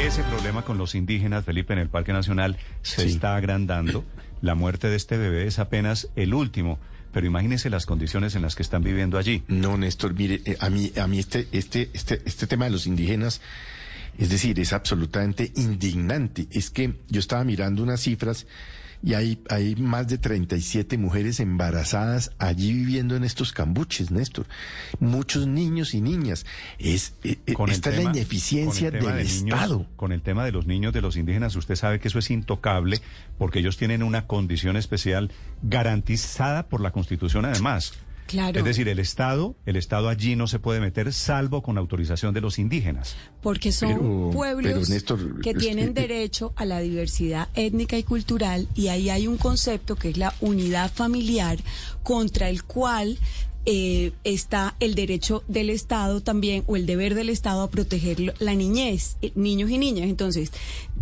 Ese problema con los indígenas, Felipe, en el Parque Nacional se está agrandando. La muerte de este bebé es apenas el último. Pero imagínese las condiciones en las que están viviendo allí. No, Néstor, mire, eh, a mí, a mí este, este, este, este tema de los indígenas, es decir, es absolutamente indignante. Es que yo estaba mirando unas cifras y hay, hay más de 37 mujeres embarazadas allí viviendo en estos cambuches, Néstor. Muchos niños y niñas. Es, eh, eh, esta es la ineficiencia del de niños- Estado. con el tema de los niños de los indígenas, usted sabe que eso es intocable porque ellos tienen una condición especial garantizada por la Constitución además. Claro. Es decir, el Estado, el Estado allí no se puede meter salvo con autorización de los indígenas. Porque son Pero- pueblos pero, Néstor, que tienen que- derecho a la diversidad étnica y cultural y ahí hay un concepto que es la unidad familiar contra el cual eh, está el derecho del Estado también o el deber del Estado a proteger la niñez, eh, niños y niñas. Entonces,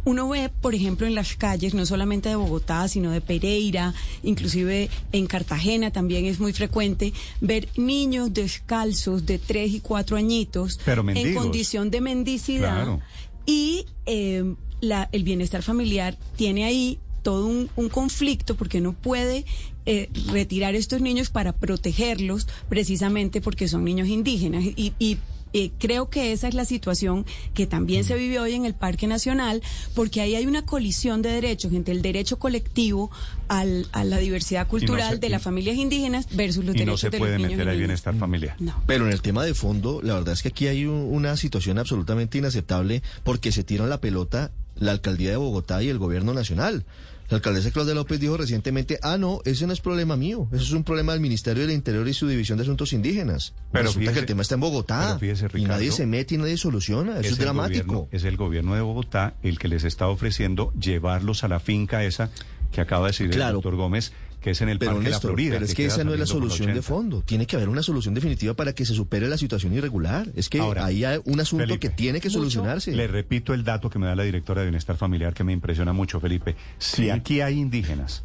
uno ve, por ejemplo, en las calles, no solamente de Bogotá, sino de Pereira, inclusive en Cartagena también es muy frecuente, ver niños descalzos de tres y cuatro añitos Pero en condición de mendicidad Claro. y eh, la- el bienestar familiar tiene ahí todo un, un conflicto porque no puede eh, retirar estos niños para protegerlos precisamente porque son niños indígenas y, y, eh, creo que esa es la situación que también se vive hoy en el Parque Nacional, porque ahí hay una colisión de derechos entre el derecho colectivo al- a la diversidad cultural se- de las familias indígenas versus los y no derechos se de puede los niños meter niñas. bienestar familiar. No. Pero en el tema de fondo, la verdad es que aquí hay un- una situación absolutamente inaceptable porque se tiran la pelota la alcaldía de Bogotá y el gobierno nacional. La alcaldesa Claudia López dijo recientemente, ah, no, ese no es problema mío, eso es un problema del Ministerio del Interior y su División de Asuntos Indígenas. Pero Resulta fíjese- que el tema está en Bogotá pero fíjese, y nadie Ricardo, se mete y nadie soluciona, eso es, dramático. gobierno- es el gobierno de Bogotá el que les está ofreciendo llevarlos a la finca esa que acaba de decir el doctor Gómez, que es en el Pero Parque de la Néstor, Florida. pero es que esa no es la solución de 80. fondo. Tiene que haber una solución definitiva para que se supere la situación irregular. Es que Ahora, ahí hay un asunto Felipe, que tiene que mucho- solucionarse. Le repito el dato que me da la directora de Bienestar Familiar que me impresiona mucho, Felipe. Si aquí hay indígenas,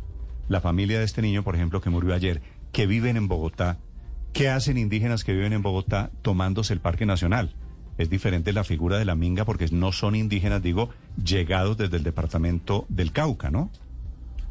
la familia de este niño, por ejemplo, que murió ayer, que viven en Bogotá, ¿qué hacen indígenas que viven en Bogotá tomándose el Parque Nacional? Es diferente la figura de la minga porque no son indígenas, digo, llegados desde el departamento del Cauca, ¿no?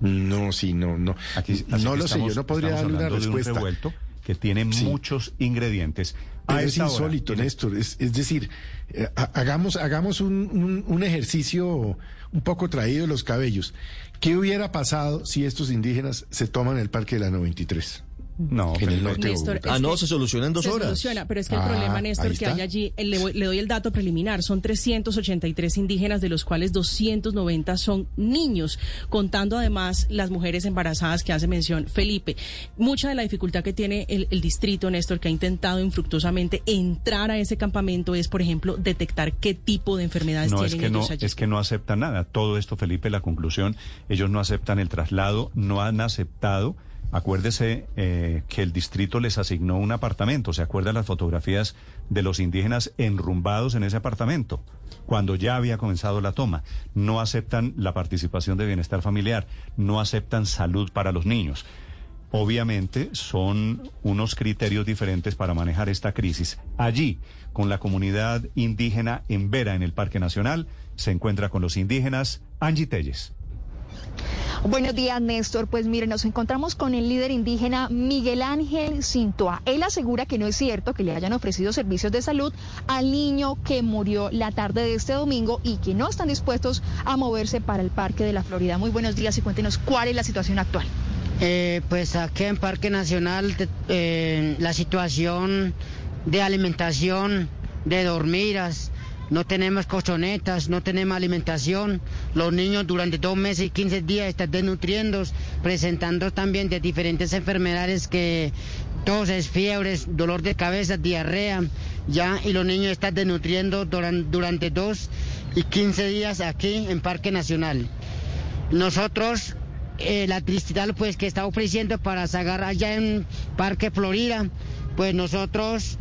No, sí, no, no. Aquí, no lo sé, yo no podría darle una hablando de un respuesta. revuelto que tiene Sí. muchos ingredientes. A Pero es hora, insólito, el- Néstor. Es, es decir, eh, ha- hagamos, hagamos un, un- un ejercicio un poco traído de los cabellos. ¿Qué hubiera pasado si estos indígenas se toman el Parque de la 93? No, en el norte Néstor? Ah, no, se soluciona en dos se horas. soluciona, pero es que el Ah, problema, Néstor, que está. hay allí, eh, le, voy- le doy el dato preliminar, son 383 indígenas, de los cuales 290 son niños, contando además las mujeres embarazadas que hace mención Felipe. Mucha de la dificultad que tiene el, el distrito, Néstor, que ha intentado infructuosamente entrar a ese campamento es, por ejemplo, detectar qué tipo de enfermedades No, es tienen que no, ellos allí. es que no aceptan nada. Todo esto, Felipe, la conclusión, ellos no aceptan el traslado, no han aceptado. Acuérdese eh, que el distrito les asignó un apartamento. ¿Se acuerdan las fotografías de los indígenas enrumbados en ese apartamento? Cuando ya había comenzado la toma. No aceptan la participación de bienestar familiar, no aceptan salud para los niños. Obviamente son unos criterios diferentes para manejar esta crisis. Allí, con la comunidad indígena en Vera, en el Parque Nacional, se encuentra con los indígenas Angie Telles. Buenos días, Néstor. Pues mire, nos encontramos con el líder indígena Miguel Ángel Cintoa. Él asegura que no es cierto que le hayan ofrecido servicios de salud al niño que murió la tarde de este domingo y que no están dispuestos a moverse para el Parque de la Florida. Muy buenos días y cuéntenos cuál es la situación actual. Eh, pues aquí en Parque Nacional eh, la situación de alimentación, de dormidas, no tenemos colchonetas, no tenemos alimentación. Los niños durante dos meses y 15 días están desnutriendo, presentando también de diferentes enfermedades que toses, fiebres, dolor de cabeza, diarrea ya, y los niños están desnutriendo duran- durante dos y 15 días aquí en Parque Nacional. Nosotros, eh, la Tristital, pues que está ofreciendo para sacar allá en Parque Florida, pues nosotros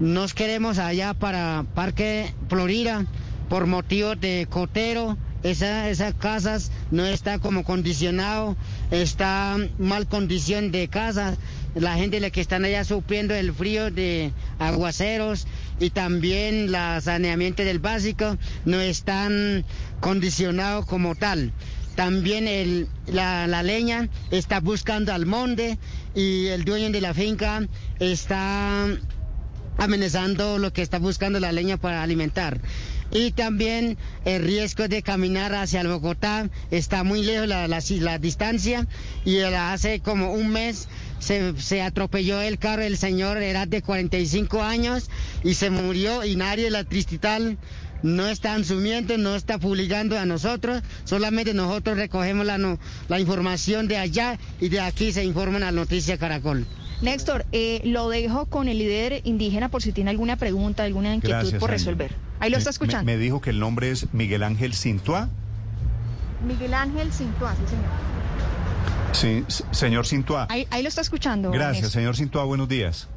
nos queremos allá para Parque Florida por motivos de cotero. Esa- esas casas no está como condicionado, está mal condición de casa. La gente la que están allá sufriendo el frío de aguaceros y también el saneamiento del básico no están condicionados como tal. También el, la, la leña está buscando al monte y el dueño de la finca está amenazando lo que está buscando la leña para alimentar. Y también el riesgo de caminar hacia Bogotá está muy lejos la, la, distancia y hace como un mes se, se atropelló el carro, el señor era de 45 años y se murió y nadie la Tristital no está asumiendo, no está publicando a nosotros, solamente nosotros recogemos la, no- la información de allá y de aquí se informa en la noticia Caracol. Néstor, eh, lo dejo con el líder indígena por si tiene alguna pregunta, alguna inquietud Gracias, por resolver. Ahí lo está Me- escuchando. Me, me dijo que el nombre es Miguel Ángel Cintua. Miguel Ángel Cintua, sí, señor. Sí, señor Cintua. Ahí, ahí lo está escuchando. Gracias, Néstor. señor Cintua. Buenos días.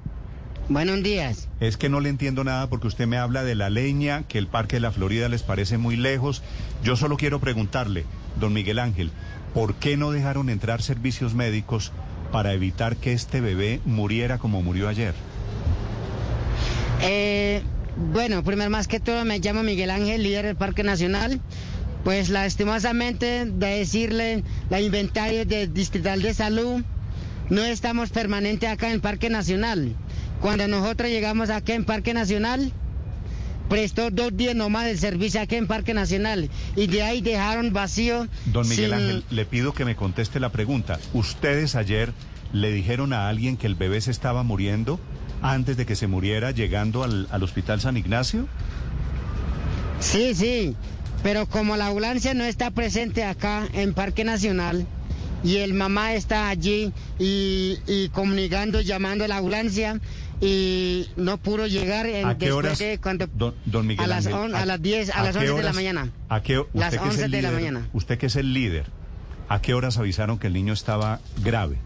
Buenos días. Es que no le entiendo nada porque usted me habla de la leña, que el Parque de la Florida les parece muy lejos. Yo solo quiero preguntarle, don Miguel Ángel, ¿por qué no dejaron entrar servicios médicos para evitar que este bebé muriera como murió ayer? Eh, bueno, primero más que todo me llamo Miguel Ángel, líder del Parque Nacional. Pues lastimosamente de decirle la inventario del Distrital de Salud, no estamos permanente acá en Parque Nacional. Cuando nosotros llegamos acá en Parque Nacional, prestó dos días nomás el servicio aquí en Parque Nacional y de ahí dejaron vacío. Don Miguel sin- Ángel, le pido que me conteste la pregunta. ¿Ustedes ayer le dijeron a alguien que el bebé se estaba muriendo antes de que se muriera llegando al, al Hospital San Ignacio? Sí, sí, pero como la ambulancia no está presente acá en Parque Nacional y el mamá está allí y, y comunicando, llamando a la ambulancia y no pudo llegar en, ¿A qué después horas, de cuando don, don Miguel a las Ángel, on- a las 10, a las qué 11 de la horas- mañana. ¿A qué, usted Las que es el 11 de la mañana. Usted que es el líder, ¿a qué horas avisaron que el niño estaba grave?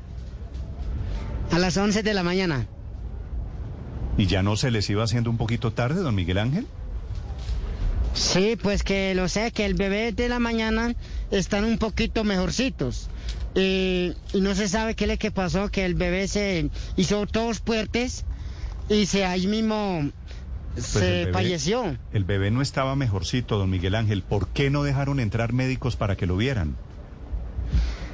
a las 11 de la mañana. ¿Y ya no se les iba haciendo un poquito tarde, don Miguel Ángel? Sí, pues que lo sé, que el bebé de la mañana están un poquito mejorcitos. Y, y no se sabe qué es lo que pasó, que el bebé se hizo todos fuertes y se ahí mismo Pues el se bebé- falleció. El bebé no estaba mejorcito, don Miguel Ángel. ¿Por qué no dejaron entrar médicos para que lo vieran?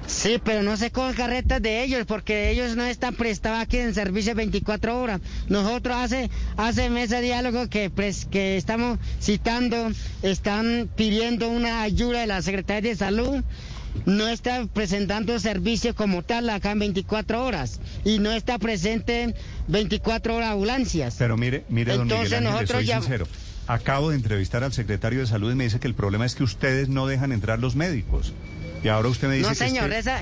Sí, pero no se coge carretas de ellos porque ellos no están prestados aquí en servicio 24 horas. Nosotros hace hace meses de diálogo que pres- que estamos citando, están pidiendo una ayuda de la Secretaría de Salud. No está presentando servicio como tal acá en 24 horas y no está presente 24 horas ambulancias. Pero mire, mire, don Entonces Miguel Ángel, nosotros soy ya- sincero. Acabo de entrevistar al secretario de Salud y me dice que el problema es que ustedes no dejan entrar los médicos. Y ahora usted me dice No, señor, que- esa,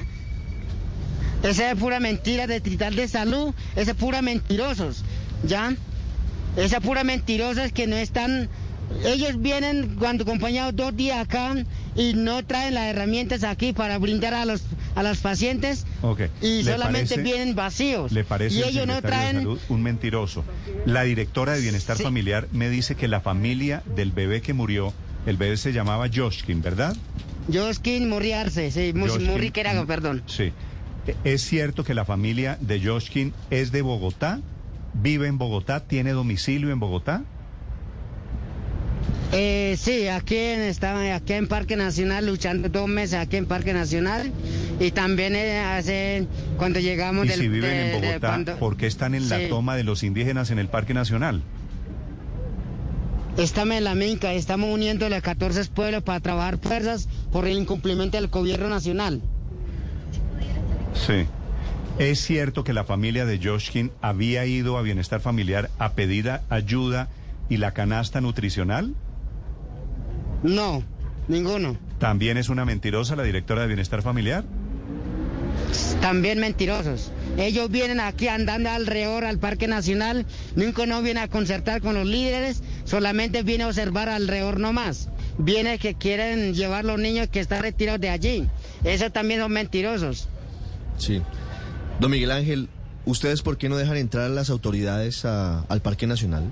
esa es pura mentira de Trital de Salud, esa es pura mentirosos, ¿ya? Esa es pura mentirosos que no están... Ellos vienen cuando acompañados dos días acá y no traen las herramientas aquí para brindar a los a los pacientes y ¿Le solamente parece- vienen vacíos. ¿Le parece y el ellos no de traen... Salud un mentiroso? La directora de Bienestar Sí. Familiar me dice que la familia del bebé que murió, el bebé se llamaba Joshkin, ¿verdad? Joskin Murriarse, sí, Mu- Joshkin- Murriqueraga, perdón. Sí. ¿Es cierto que la familia de Joshkin es de Bogotá? ¿Vive en Bogotá? ¿Tiene domicilio en Bogotá? Eh, sí, aquí en, estaba aquí en Parque Nacional, luchando dos meses aquí en Parque Nacional. Y también eh, hace, cuando llegamos Y del- si viven de- en de Bogotá, cuando- ¿por qué están en la toma de los indígenas en el Parque Nacional? Estamos en la minca, estamos uniendo los 14 pueblos para trabajar fuerzas por el incumplimiento del gobierno nacional. Sí. ¿Es cierto que la familia de Joshkin había ido a Bienestar Familiar a pedir ayuda y la canasta nutricional? No, ninguno. ¿También es una mentirosa la directora de Bienestar Familiar? también mentirosos. Ellos vienen aquí andando alrededor al Parque Nacional, nunca no vienen a concertar con los líderes, solamente vienen a observar alrededor nomás. Viene que quieren llevar los niños que están retirados de allí. Eso también son mentirosos. Sí. Don Miguel Ángel, ¿ustedes por qué no dejan entrar a las autoridades a- al Parque Nacional?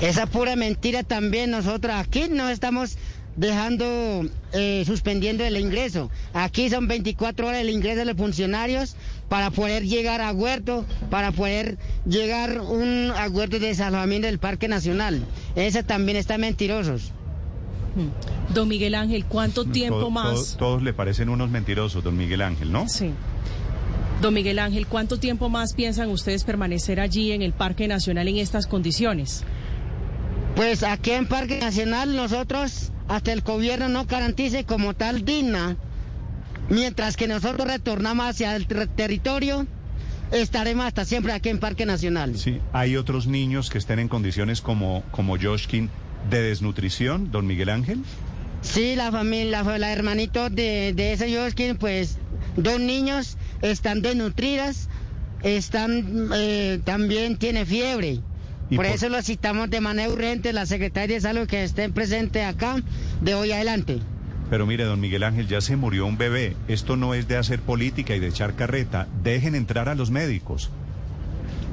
Esa pura mentira también nosotros aquí no estamos dejando, eh, suspendiendo el ingreso. Aquí son 24 horas el ingreso de los funcionarios para poder llegar a Huerto, para poder llegar un acuerdo de desalojamiento del Parque Nacional. Ese también está mentirosos. Don Miguel Ángel, ¿cuánto tiempo Todo- más? todo- todos le parecen unos mentirosos, don Miguel Ángel, ¿no? Sí. Don Miguel Ángel, ¿cuánto tiempo más piensan ustedes permanecer allí en el Parque Nacional en estas condiciones? Pues aquí en Parque Nacional nosotros, hasta el gobierno no garantice como tal digna, mientras que nosotros retornamos hacia el ter- territorio, estaremos hasta siempre aquí en Parque Nacional. Sí, hay otros niños que estén en condiciones como, como Joshkin de desnutrición, don Miguel Ángel. Sí, la familia, la, la hermanito de, de ese Josquin, pues dos niños están desnutridas, están, eh, también tiene fiebre. ¿Y Por por- eso lo citamos de manera urgente, la Secretaría de Salud que estén presente acá de hoy adelante. Pero mire, don Miguel Ángel, ya se murió un bebé. Esto no es de hacer política y de echar carreta. Dejen entrar a los médicos.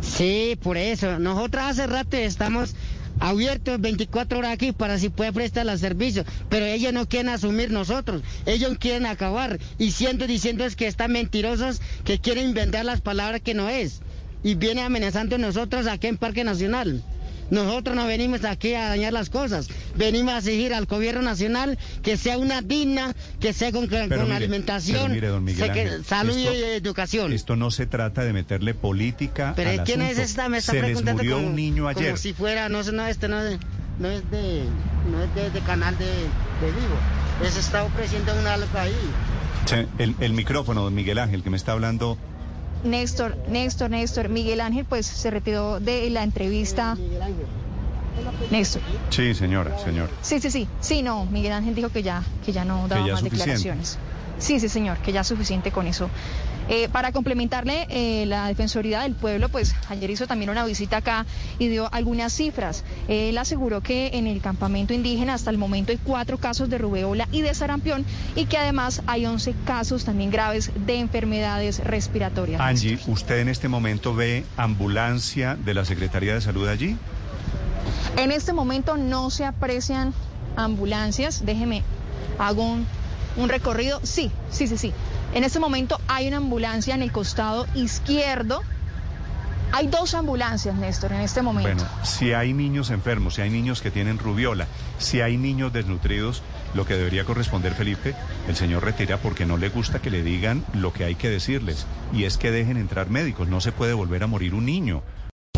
Sí, por eso. Nosotros hace rato estamos abiertos 24 horas aquí para si puede prestar los servicios, pero ellos no quieren asumir nosotros, ellos quieren acabar y siendo diciendo es que están mentirosos, que quieren inventar las palabras que no es y viene amenazando a nosotros aquí en Parque Nacional. Nosotros no venimos aquí a dañar las cosas, venimos a exigir al gobierno nacional que sea una digna, que sea con, con mire, alimentación, mire, que- Ángel, salud esto- y educación. Esto no se trata de meterle política Pero al ¿quién es esta? Me está se les preguntando murió como, un niño ayer. como si fuera, no, no, este no, es- no es de, no es de, de canal de, de vivo. Les está ofreciendo un algo ahí. El, el micrófono, don Miguel Ángel, que me está hablando. Néstor, Néstor, Néstor, Miguel Ángel pues se retiró de la entrevista. Néstor. Sí, señora, señor. Sí, sí, sí. Sí, no, Miguel Ángel dijo que ya, que ya no daba ya más suficiente. declaraciones. Sí, sí, señor, que ya es suficiente con eso. Eh, para complementarle, eh, la Defensoría del Pueblo, pues ayer hizo también una visita acá y dio algunas cifras. Él aseguró que en el campamento indígena hasta el momento hay cuatro casos de rubeola y de sarampión y que además hay 11 casos también graves de enfermedades respiratorias. Angie, ¿usted en este momento ve ambulancia de la Secretaría de Salud allí? En este momento no se aprecian ambulancias. Déjeme, hago un, un recorrido. Sí, sí, sí, sí. En este momento hay una ambulancia en el costado izquierdo. Hay dos ambulancias, Néstor, en este momento. Bueno, si hay niños enfermos, si hay niños que tienen rubiola, si hay niños desnutridos, lo que debería corresponder, Felipe, el señor retira porque no le gusta que le digan lo que hay que decirles. Y es que dejen entrar médicos. No se puede volver a morir un niño.